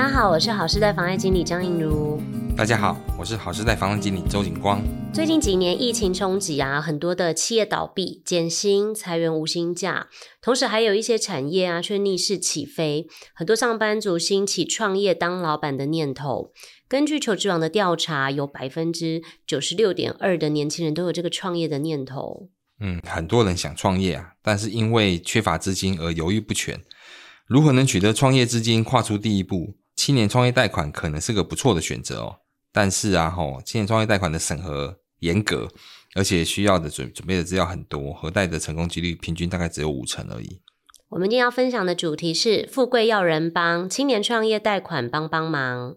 大家好，我是好事贷房贷经理张映如。大家好，我是好事贷房贷经理周景光。最近几年疫情冲击啊，很多的企业倒闭、减薪、裁员无薪假，同时还有一些产业啊却逆势起飞，很多上班族兴起创业当老板的念头。根据求职网的调查，有百分之九十六点二的年轻人都有这个创业的念头。嗯，很多人想创业啊，但是因为缺乏资金而犹豫不决。如何能取得创业资金，跨出第一步？青年创业贷款可能是个不错的选择哦。但是啊，吼，青年创业贷款的审核严格，而且需要的准准备的资料很多，核贷的成功几率平均大概只有五成而已。我们今天要分享的主题是“富贵要人帮”，青年创业贷款帮帮忙。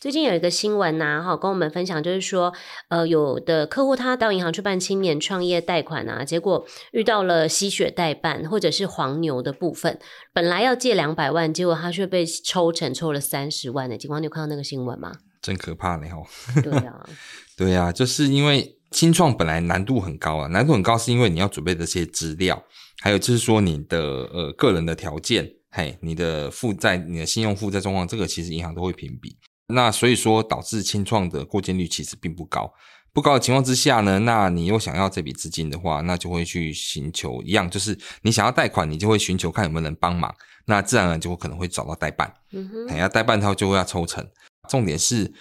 最近有一个新闻呐，哈，跟我们分享，就是说，呃，有的客户他到银行去办青年创业贷款啊，结果遇到了吸血代办或者是黄牛的部分，本来要借两百万，结果他却被抽成抽了三十万呢。景光，你有看到那个新闻吗？真可怕呢，哦。对啊，对啊，就是因为青创本来难度很高啊，难度很高是因为你要准备这些资料，还有就是说你的呃个人的条件，嘿，你的负债、你的信用负债状况，这个其实银行都会评比。那所以说导致清创的过件率其实并不高。不高的情况之下呢，那你又想要这笔资金的话，那就会去寻求一样，就是你想要贷款，你就会寻求看有没有人帮忙，那自然而然就会可能会找到代办，嗯哼，要代办他就会要抽成。重点是，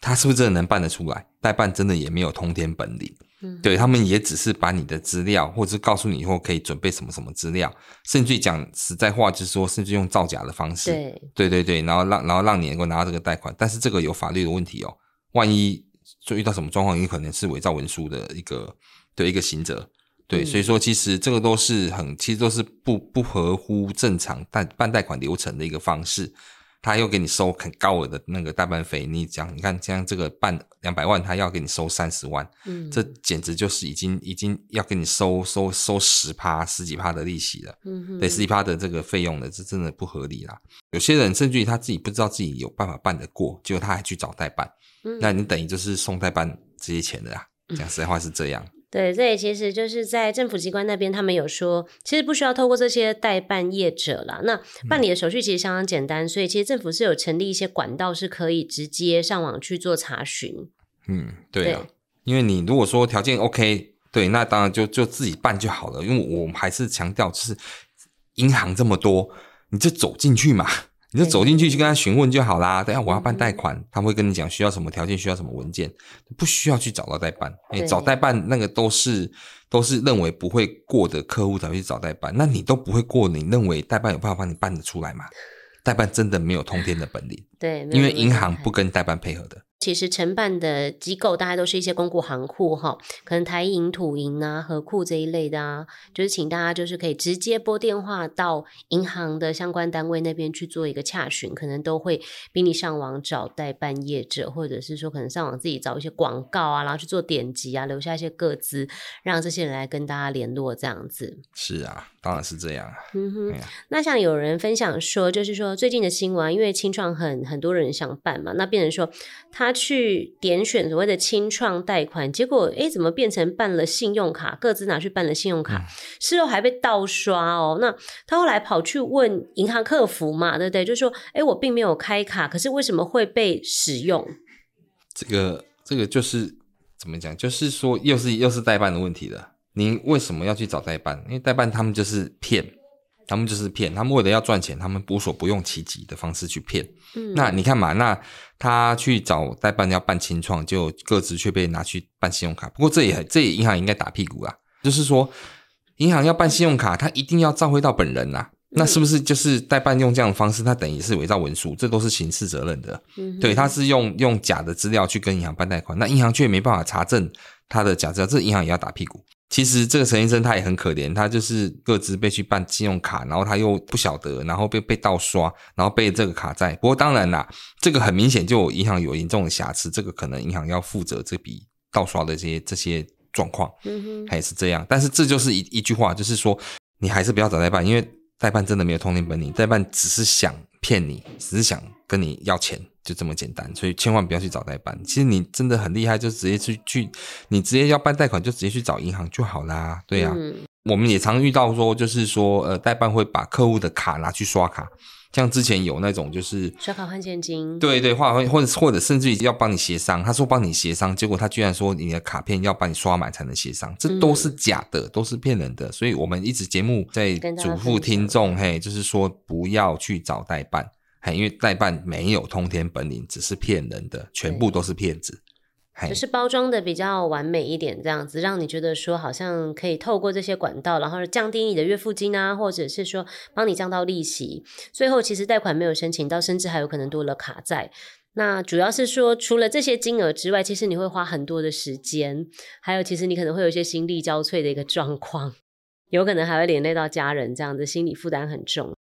他是不是真的能办得出来？代办真的也没有通天本领，嗯、对他们也只是把你的资料，或者是告诉你以后可以准备什么什么资料，甚至讲实在话，就是说，甚至用造假的方式，对，对对对，然后让然后让你能够拿到这个贷款，但是这个有法律的问题哦，万一就遇到什么状况，有可能是伪造文书的一个的一个刑责，对，嗯、所以说其实这个都是很，其实都是不不合乎正常贷办贷款流程的一个方式。他又给你收很高额的那个代办费，你讲，你看像这个办两百万，他要给你收三十万，嗯，这简直就是已经已经要给你收收收十趴十几趴的利息了，嗯哼，对，十几趴的这个费用了，这真的不合理啦。有些人甚至于他自己不知道自己有办法办得过，结果他还去找代办，嗯，那你等于就是送代办这些钱的啦，讲实在话是这样。对，这也其实就是在政府机关那边，他们有说，其实不需要透过这些代办业者啦。那办理的手续其实相当简单，嗯、所以其实政府是有成立一些管道，是可以直接上网去做查询。嗯，对啊，对，因为你如果说条件 OK，对，那当然就就自己办就好了。因为我们还是强调，就是银行这么多，你就走进去嘛。你就走进去去跟他询问就好啦。等下我要办贷款，他会跟你讲需要什么条件，需要什么文件，不需要去找到代办。你，找代办那个都是都是认为不会过的客户才会去找代办。那你都不会过，你认为代办有办法帮你办得出来吗？代办真的没有通天的本领。对，因为银行不跟代办配合的。其实承办的机构大概都是一些公股行库哈，可能台银、土银啊、和库这一类的啊，就是请大家就是可以直接拨电话到银行的相关单位那边去做一个洽询，可能都会比你上网找代办业者，或者是说可能上网自己找一些广告啊，然后去做点击啊，留下一些个资，让这些人来跟大家联络这样子。是啊，当然是这样。嗯哼，那像有人分享说，就是说最近的新闻，因为清创很很多人想办嘛，那变成说他。去点选所谓的清创贷款，结果诶，怎么变成办了信用卡？各自拿去办了信用卡，嗯、事后还被盗刷哦。那他后来跑去问银行客服嘛，对不对？就说，诶，我并没有开卡，可是为什么会被使用？这个这个就是怎么讲？就是说，又是又是代办的问题了。您为什么要去找代办？因为代办他们就是骗。他们就是骗，他们为了要赚钱，他们无所不用其极的方式去骗。嗯，那你看嘛，那他去找代办要办清创，就各自却被拿去办信用卡。不过这也这也银行应该打屁股啦，就是说银行要办信用卡，他一定要照会到本人呐。那是不是就是代办用这样的方式，他等于是伪造文书，这都是刑事责任的。嗯，对，他是用用假的资料去跟银行办贷款，那银行却没办法查证他的假资料，这银行也要打屁股。其实这个陈先生他也很可怜，他就是各自被去办信用卡，然后他又不晓得，然后被被盗刷，然后被这个卡债。不过当然啦，这个很明显就银行有严重的瑕疵，这个可能银行要负责这笔盗刷的这些这些状况，嗯哼，还是这样。但是这就是一一句话，就是说你还是不要找代办，因为代办真的没有通天本领，代办只是想骗你，只是想跟你要钱。就这么简单，所以千万不要去找代办。其实你真的很厉害，就直接去去，你直接要办贷款，就直接去找银行就好啦。对呀、啊，嗯、我们也常遇到说，就是说，呃，代办会把客户的卡拿去刷卡，像之前有那种就是刷卡换现金，对对，或或者或者甚至于要帮你协商，他说帮你协商，结果他居然说你的卡片要帮你刷满才能协商，这都是假的，嗯、都是骗人的。所以我们一直节目在嘱咐听众，嘿，就是说不要去找代办。因为代办没有通天本领，只是骗人的，全部都是骗子。就是包装的比较完美一点，这样子让你觉得说好像可以透过这些管道，然后降低你的月付金啊，或者是说帮你降到利息。最后其实贷款没有申请到，甚至还有可能多了卡债。那主要是说，除了这些金额之外，其实你会花很多的时间，还有其实你可能会有一些心力交瘁的一个状况，有可能还会连累到家人，这样子心理负担很重。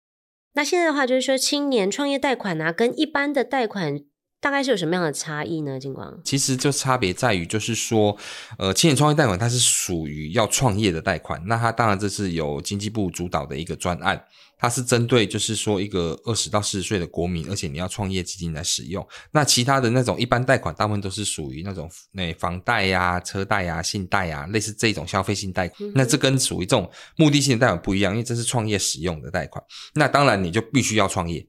那现在的话，就是说青年创业贷款啊，跟一般的贷款大概是有什么样的差异呢？金光，其实就差别在于，就是说，呃，青年创业贷款它是属于要创业的贷款，那它当然这是由经济部主导的一个专案。它是针对就是说一个二十到四十岁的国民，而且你要创业基金来使用。那其他的那种一般贷款，大部分都是属于那种那房贷呀、啊、车贷呀、啊、信贷呀、啊，类似这种消费性贷款。嗯、那这跟属于这种目的性的贷款不一样，因为这是创业使用的贷款。那当然你就必须要创业，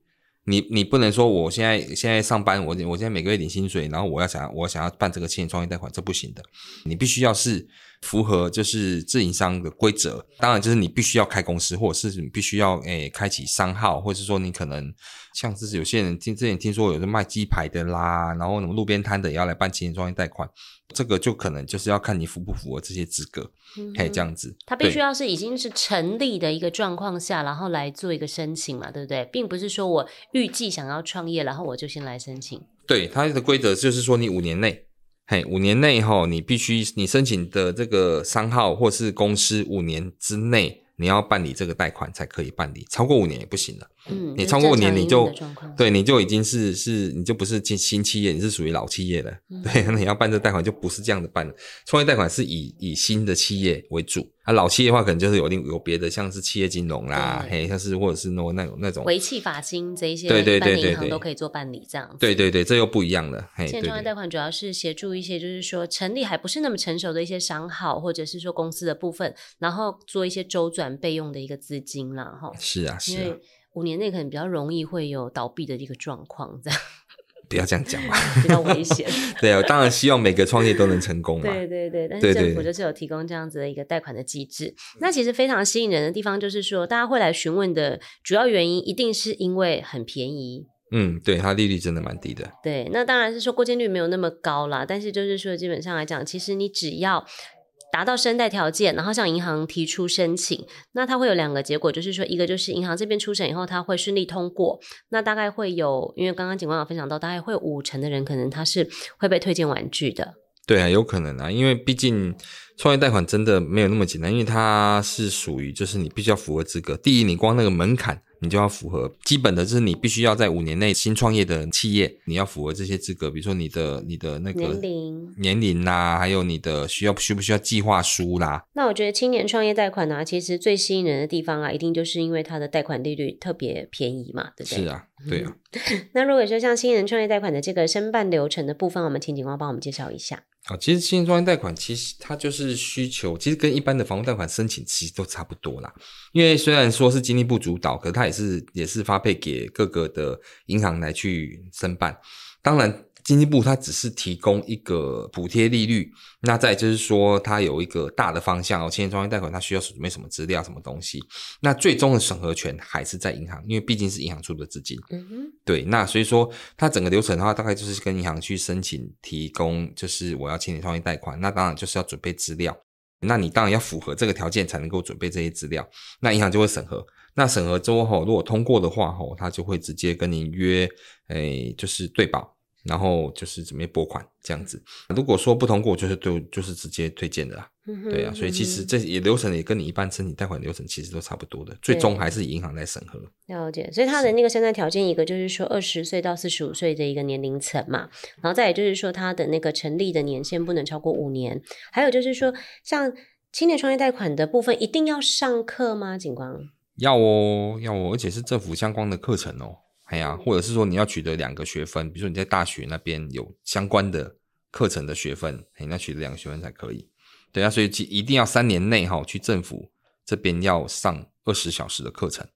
你你不能说我现在现在上班，我我现在每个月领薪水，然后我要想我想要办这个青年创业贷款，这不行的。你必须要是。符合就是自营商的规则，当然就是你必须要开公司，或者是你必须要诶、欸、开启商号，或者是说你可能像是有些人听之前听说有人卖鸡排的啦，然后什么路边摊的也要来办青年创业贷款，这个就可能就是要看你符不符合这些资格，可以、嗯、哼这样子。他必须要是已经是成立的一个状况下，然后来做一个申请嘛，对不对？并不是说我预计想要创业，然后我就先来申请。对，它的规则就是说你五年内。嘿，五年内哈，你必须你申请的这个商号或是公司五年之内，你要办理这个贷款才可以办理，超过五年也不行了。嗯，你超过五年你就对，你就已经是是，你就不是新新企业，你是属于老企业了。嗯、对，那你要办这贷款就不是这样的办了。创业贷款是以以新的企业为主，啊，老企业的话可能就是有另有别的，像是企业金融啦，嘿，像是或者是那那种那种维企法金这一些，对对对对，银行都可以做办理这样子。对对对，这又不一样了。嘿，现在创业贷款主要是协助一些就是说成立还不是那么成熟的一些商号或者是说公司的部分，然后做一些周转备用的一个资金啦。哈。是啊，是啊。五年内可能比较容易会有倒闭的一个状况，这样 不要这样讲嘛，比较危险。对啊，当然希望每个创业都能成功嘛。对对对，但是政府就是有提供这样子的一个贷款的机制。对对对，那其实非常吸引人的地方就是说，大家会来询问的主要原因，一定是因为很便宜。嗯，对，它利率真的蛮低的。对，那当然是说过件率没有那么高啦，但是就是说基本上来讲，其实你只要。达到申贷条件，然后向银行提出申请，那它会有两个结果，就是说，一个就是银行这边初审以后，它会顺利通过，那大概会有，因为刚刚警官有分享到，大概会有五成的人可能他是会被推荐玩具的。对啊，有可能啊，因为毕竟创业贷款真的没有那么简单，因为它是属于就是你必须要符合资格，第一，你光那个门槛。你就要符合基本的，就是你必须要在五年内新创业的企业，你要符合这些资格，比如说你的你的那个年龄年龄啦，还有你的需要需不需要计划书啦。那我觉得青年创业贷款呢、啊，其实最吸引人的地方啊，一定就是因为它的贷款利率特别便宜嘛，对不对？是啊，对啊。那如果说像青年创业贷款的这个申办流程的部分，我们请警官帮我们介绍一下。啊，其实青年创业贷款其实它就是需求，其实跟一般的房屋贷款申请其实都差不多啦。因为虽然说是经济部主导，可是它也是也是发配给各个的银行来去申办。当然。经济部它只是提供一个补贴利率，那再就是说它有一个大的方向哦。青年创业贷款它需要准备什么资料、什么东西？那最终的审核权还是在银行，因为毕竟是银行出的资金。嗯哼，对。那所以说它整个流程的话，大概就是跟银行去申请提供，就是我要青年创业贷款，那当然就是要准备资料。那你当然要符合这个条件才能够准备这些资料，那银行就会审核。那审核之后，如果通过的话，吼，他就会直接跟您约，诶，就是对保。然后就是准备拨款这样子。如果说不通过，就是对，就是直接推荐的啦。嗯、对啊，所以其实这也流程也跟你一般申请贷款流程其实都差不多的，最终还是银行来审核。了解，所以他的那个现在条件，一个就是说二十岁到四十五岁的一个年龄层嘛，然后再也就是说他的那个成立的年限不能超过五年，还有就是说像青年创业贷款的部分，一定要上课吗？警官？要哦，要哦，而且是政府相关的课程哦。哎呀，或者是说你要取得两个学分，比如说你在大学那边有相关的课程的学分，你要取得两个学分才可以。对啊，所以一定要三年内哈去政府这边要上二十小时的课程。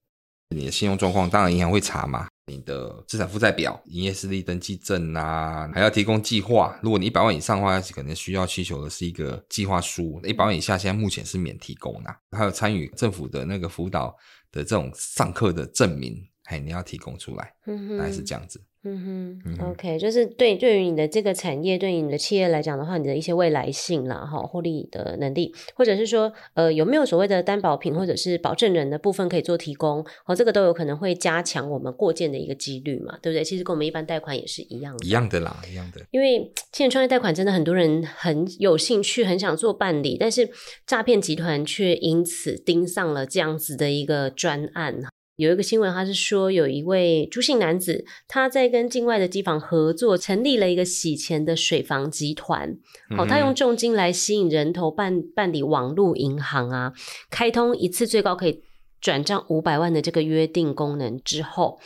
你的信用状况当然银行会查嘛，你的资产负债表、营业实力登记证啊，还要提供计划。如果你一百万以上的话，可能需要需求的是一个计划书。一百万以下，现在目前是免提供的。还有参与政府的那个辅导的这种上课的证明，哎，你要提供出来，大概是这样子。嗯哼，OK，就是对对于你的这个产业，对于你的企业来讲的话，你的一些未来性啦，哈，获利的能力，或者是说，呃，有没有所谓的担保品或者是保证人的部分可以做提供，哦，这个都有可能会加强我们过件的一个几率嘛，对不对？其实跟我们一般贷款也是一样的，一样的啦，一样的。因为现在创业贷款真的很多人很有兴趣，很想做办理，但是诈骗集团却因此盯上了这样子的一个专案。有一个新闻，他是说有一位朱姓男子，他在跟境外的机房合作，成立了一个洗钱的水房集团。好、嗯，他用重金来吸引人头办办理网络银行啊，开通一次最高可以转账五百万的这个约定功能之后，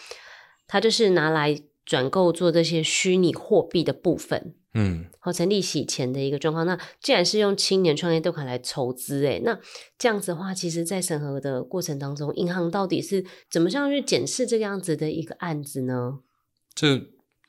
他就是拿来转购做这些虚拟货币的部分。嗯，好，成立洗钱的一个状况。那既然是用青年创业贷款来筹资，诶，那这样子的话，其实，在审核的过程当中，银行到底是怎么样去检视这个样子的一个案子呢？这、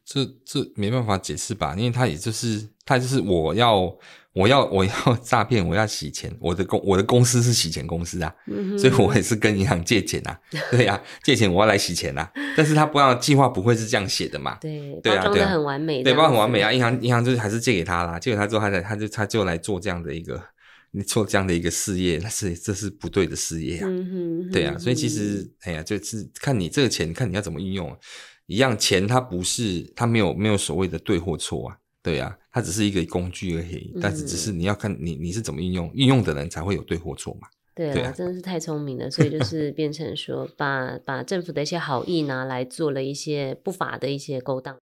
这、这没办法解释吧？因为他也就是，他就是我要。我要我要 诈骗，我要洗钱，我的公我的公司是洗钱公司啊，嗯、所以我也是跟银行借钱啊，对呀、啊，借钱我要来洗钱啊，但是他不要计划不会是这样写的嘛，对，对啊，包装的很完美，对，包装很完美啊，银行银行就是还是借给他啦，借给他之后他才他就他就来做这样的一个你做这样的一个事业，那是这是不对的事业啊，嗯哼，对啊，所以其实哎呀，就是看你这个钱，看你要怎么运用，一样钱它不是它没有没有所谓的对或错啊。对呀、啊，它只是一个工具而已，但是只是你要看你你是怎么运用，运用的人才会有对或错嘛。对啊，对啊，真的是太聪明了，所以就 是变成说把把政府的一些好意拿来做了一些不法的一些勾当。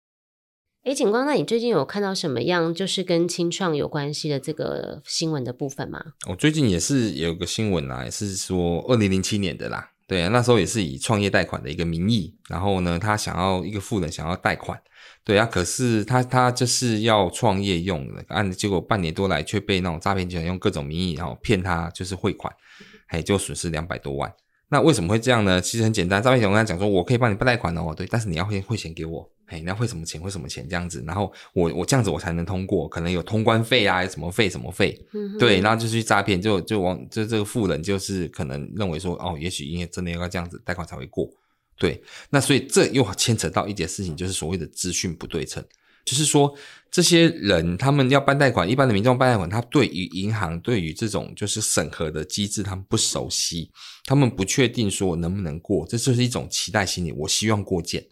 哎，景光，那你最近有看到什么样就是跟清创有关系的这个新闻的部分吗？我最近也是有个新闻啦，也是说二零零七年的啦。对啊，那时候也是以创业贷款的一个名义，然后呢，他想要一个富人想要贷款。对啊，可是他他就是要创业用的，按结果半年多来却被那种诈骗集团用各种名义，然后骗他就是汇款，哎就损失两百多万。那为什么会这样呢？其实很简单，诈骗集团跟他讲说，我可以帮你办贷款哦，对，但是你要先汇钱给我，哎，你要汇什么钱？汇什么钱这样子，然后我我这样子我才能通过，可能有通关费啊，什么费什么费，嗯、对，然后就去诈骗，就就往就这个富人就是可能认为说，哦，也许因为真的要这样子贷款才会过。对，那所以这又牵扯到一件事情，就是所谓的资讯不对称，就是说这些人他们要办贷款，一般的民众办贷款，他对于银行对于这种就是审核的机制，他们不熟悉，他们不确定说能不能过，这就是一种期待心理。我希望过件，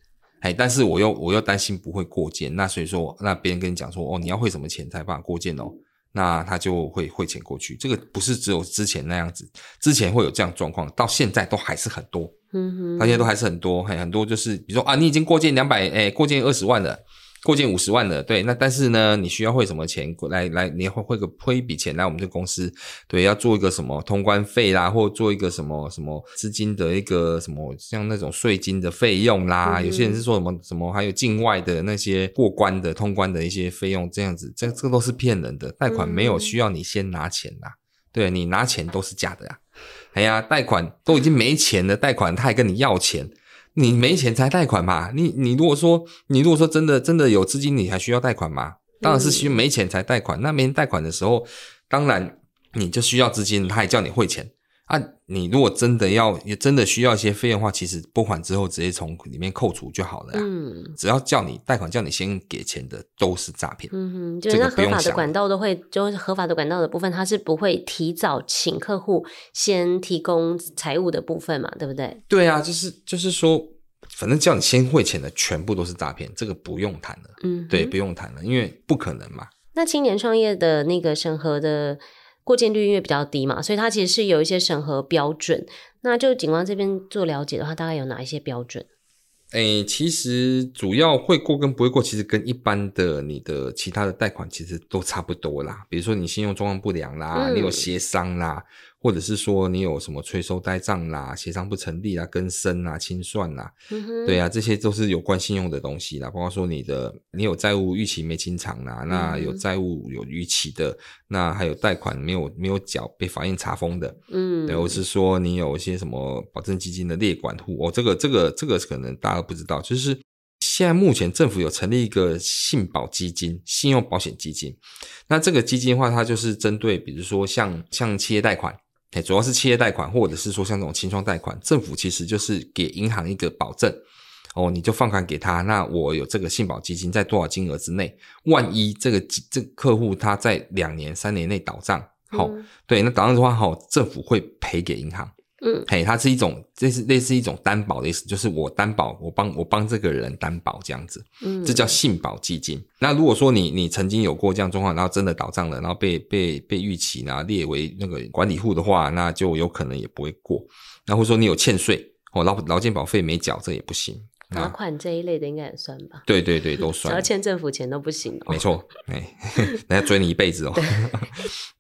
哎，但是我又我又担心不会过件，那所以说，那别人跟你讲说，哦，你要汇什么钱才办法过件哦。那他就会汇钱过去，这个不是只有之前那样子，之前会有这样状况，到现在都还是很多，嗯哼，到现在都还是很多，很很多就是，比如说啊，你已经过件两百，诶，过件二十万了。过件五十万的，对，那但是呢，你需要汇什么钱来来，你会汇个汇一笔钱来我们这个公司，对，要做一个什么通关费啦，或做一个什么什么资金的一个什么，像那种税金的费用啦，嗯、有些人是说什么什么，还有境外的那些过关的通关的一些费用，这样子，这这个都是骗人的，贷款没有需要你先拿钱呐，对，你拿钱都是假的呀，哎呀，贷款都已经没钱了，贷款他还跟你要钱。你没钱才贷款嘛？你你如果说你如果说真的真的有资金，你还需要贷款吗？当然是需没钱才贷款。那没人贷款的时候，当然你就需要资金，他也叫你汇钱。啊，你如果真的要，也真的需要一些费用的话，其实拨款之后直接从里面扣除就好了呀。嗯，只要叫你贷款，叫你先给钱的都是诈骗。嗯哼，就是那合法的管道都会，就是合法的管道的部分，它是不会提早请客户先提供财务的部分嘛，对不对？对啊，就是就是说，反正叫你先汇钱的全部都是诈骗，这个不用谈了。嗯，对，不用谈了，因为不可能嘛。那青年创业的那个审核的过件率因为比较低嘛，所以它其实是有一些审核标准。那就警官这边做了解的话，大概有哪一些标准？诶、欸，其实主要会过跟不会过，其实跟一般的你的其他的贷款其实都差不多啦。比如说你信用状况不良啦，嗯、你有协商啦。或者是说你有什么催收呆账啦、协商不成立啦、更生啦、清算啦，对啊，这些都是有关信用的东西啦。包括说你的你有债务逾期没清偿啦，那有债务有逾期的，那还有贷款没有没有缴被法院查封的，嗯，或者是说你有一些什么保证基金的列管户哦，这个这个这个可能大家都不知道，就是现在目前政府有成立一个信保基金、信用保险基金，那这个基金的话，它就是针对比如说像像企业贷款。主要是企业贷款，或者是说像这种轻创贷款，政府其实就是给银行一个保证，哦，你就放款给他，那我有这个信保基金在多少金额之内，万一这个这个客户他在两年、三年内倒账，好、嗯哦，对，那倒账的话，好，政府会赔给银行。嗯，嘿，它是一种，这是类似一种担保的意思，就是我担保，我帮我帮这个人担保这样子，嗯，这叫信保基金。那如果说你你曾经有过这样状况，然后真的倒账了，然后被被被逾期，然后列为那个管理户的话，那就有可能也不会过。那或者说你有欠税，哦，劳劳健保费没缴，这也不行。罚款这一类的应该也算吧？对对对，都算。只要欠政府钱都不行哦。没错，哎，人家追你一辈子哦。对，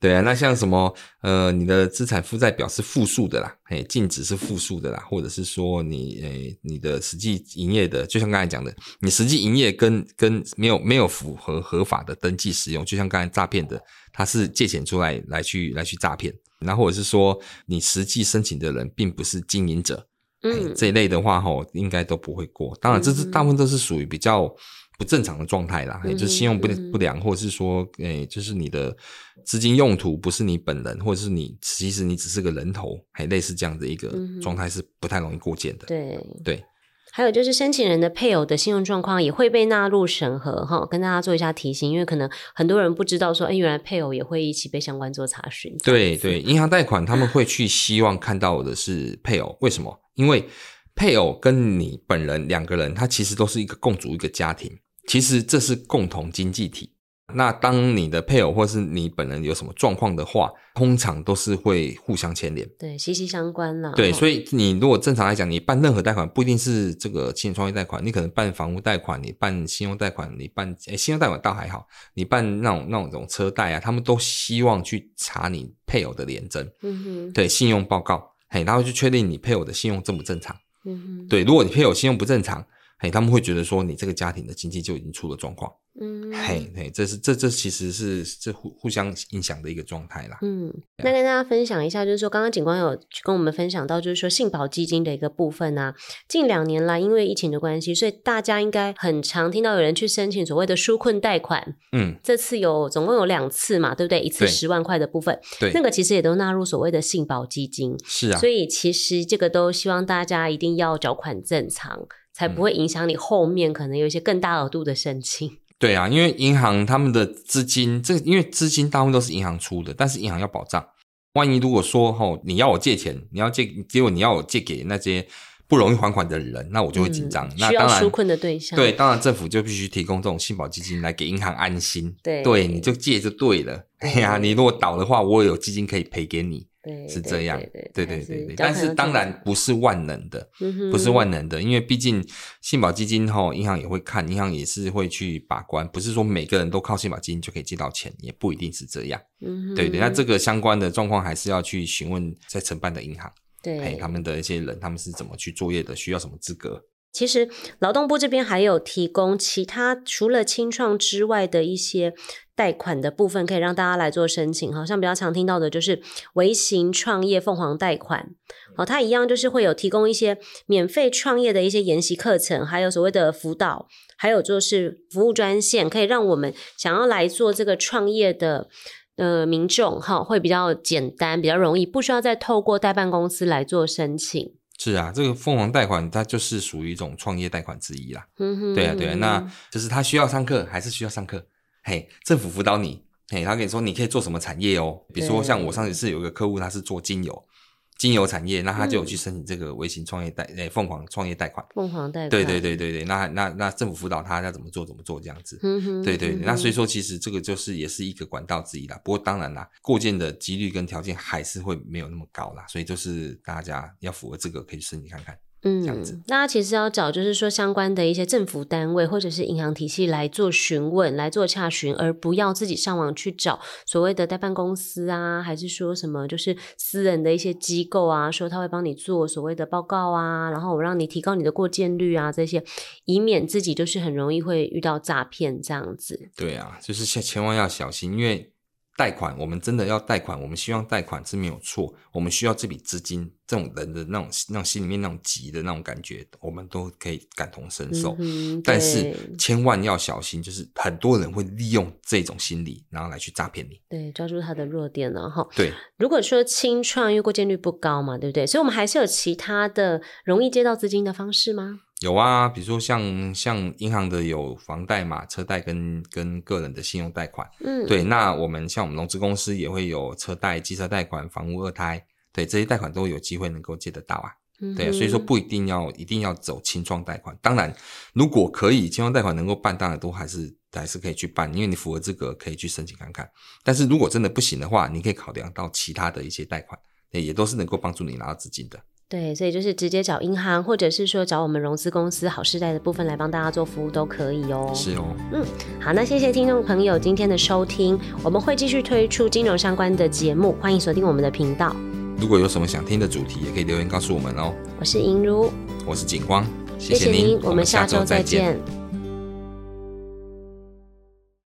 对啊，那像什么呃，你的资产负债表是负数的啦，哎，净值是负数的啦，或者是说你哎你的实际营业的，就像刚才讲的，你实际营业跟跟没有没有符合合法的登记使用，就像刚才诈骗的，他是借钱出来来去来去诈骗，那或者是说你实际申请的人并不是经营者。嗯，这一类的话吼，应该都不会过。当然，这是大部分都是属于比较不正常的状态啦，也、嗯、就是信用不不良，或者是说，诶，就是你的资金用途不是你本人，或者是你其实你只是个人头，还类似这样的一个状态是不太容易过件的。对、嗯、对。对还有就是申请人的配偶的信用状况也会被纳入审核哈，跟大家做一下提醒，因为可能很多人不知道说，哎，原来配偶也会一起被相关做查询。对对，银行贷款他们会去希望看到的是配偶，为什么？因为配偶跟你本人两个人，他其实都是一个共组一个家庭，其实这是共同经济体。那当你的配偶或是你本人有什么状况的话，通常都是会互相牵连，对，息息相关了。对，所以你如果正常来讲，你办任何贷款，不一定是这个青年创业贷款，你可能办房屋贷款，你办信用贷款，你办诶信用贷款倒还好，你办那种那种这种车贷啊，他们都希望去查你配偶的联征，嗯哼，对，信用报告，嘿，然后去确定你配偶的信用正不正常，嗯哼，对，如果你配偶信用不正常，嘿，他们会觉得说你这个家庭的经济就已经出了状况。嗯，嘿，嘿，这是这这其实是这互互相影响的一个状态啦。嗯，那跟大家分享一下，就是说刚刚警官有跟我们分享到，就是说信保基金的一个部分啊。近两年来，因为疫情的关系，所以大家应该很常听到有人去申请所谓的纾困贷款。嗯，这次有总共有两次嘛，对不对？一次十万块的部分，对，那个其实也都纳入所谓的信保基金。是啊，所以其实这个都希望大家一定要缴款正常，才不会影响你后面可能有一些更大额度的申请。对啊，因为银行他们的资金，这因为资金大部分都是银行出的，但是银行要保障，万一如果说吼你要我借钱，你要借，结果你要我借给那些不容易还款的人，那我就会紧张。嗯、那当然，需要纾困的对象，对，当然政府就必须提供这种信保基金来给银行安心。对，对，你就借就对了。哎呀，你如果倒的话，我有基金可以赔给你。对，是这样，对对对对，但是当然不是万能的，不是万能的，因为毕竟信保基金齁，银行也会看，银行也是会去把关，不是说每个人都靠信保基金就可以借到钱，也不一定是这样。嗯，对对，那这个相关的状况还是要去询问在承办的银行，对，他们的一些人，他们是怎么去作业的，需要什么资格。其实劳动部这边还有提供其他除了清创之外的一些贷款的部分，可以让大家来做申请。好像比较常听到的就是微型创业凤凰贷款，好，它一样就是会有提供一些免费创业的一些研习课程，还有所谓的辅导，还有就是服务专线，可以让我们想要来做这个创业的呃民众哈，会比较简单，比较容易，不需要再透过代办公司来做申请。是啊，这个凤凰贷款它就是属于一种创业贷款之一啦。嗯哼，对啊，对啊，那就是他需要上课还是需要上课？嘿，政府辅导你，嘿，他跟你说你可以做什么产业哦。比如说像我上一次有一个客户，他是做精油，金融产业，那他就有去申请这个微型创业贷，诶、嗯，凤凰创业贷款。凤凰贷款。对对对对对，那那那政府辅导他要怎么做怎么做这样子。嗯哼。对对对，那所以说其实这个就是也是一个管道之一啦。不过当然啦，过件的几率跟条件还是会没有那么高啦，所以就是大家要符合这个可以申请看看。嗯，这样子，大家其实要找就是说相关的一些政府单位或者是银行体系来做询问、来做洽询，而不要自己上网去找所谓的代办公司啊，还是说什么就是私人的一些机构啊，说他会帮你做所谓的报告啊，然后我让你提高你的过件率啊，这些，以免自己就是很容易会遇到诈骗这样子。对啊，就是千千万要小心，因为。贷款，我们真的要贷款，我们希望贷款是没有错。我们需要这笔资金，这种人的那种、那种心里面那种急的那种感觉，我们都可以感同身受。嗯、但是千万要小心，就是很多人会利用这种心理，然后来去诈骗你。对，抓住他的弱点了哈。对，如果说清创，因为过件率不高嘛，对不对？所以我们还是有其他的容易接到资金的方式吗？有啊，比如说像像银行的有房贷嘛，车贷跟跟个人的信用贷款，嗯，对。那我们像我们融资公司也会有车贷、汽车贷款、房屋二胎，对，这些贷款都有机会能够借得到啊。嗯、对，所以说不一定要一定要走清创贷款。当然，如果可以清创贷款能够办，当然都还是还是可以去办，因为你符合资格可以去申请看看。但是如果真的不行的话，你可以考量到其他的一些贷款，也都是能够帮助你拿到资金的。对，所以就是直接找银行，或者是说找我们融资公司好世代的部分来帮大家做服务都可以哦。是哦，嗯，好，那谢谢听众朋友今天的收听，我们会继续推出金融相关的节目，欢迎锁定我们的频道。如果有什么想听的主题，也可以留言告诉我们哦。我是银如，我是景光，谢谢您，我们下周再见。